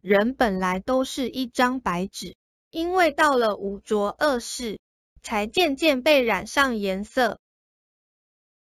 人本来都是一张白纸因为到了五浊恶世才渐渐被染上颜色。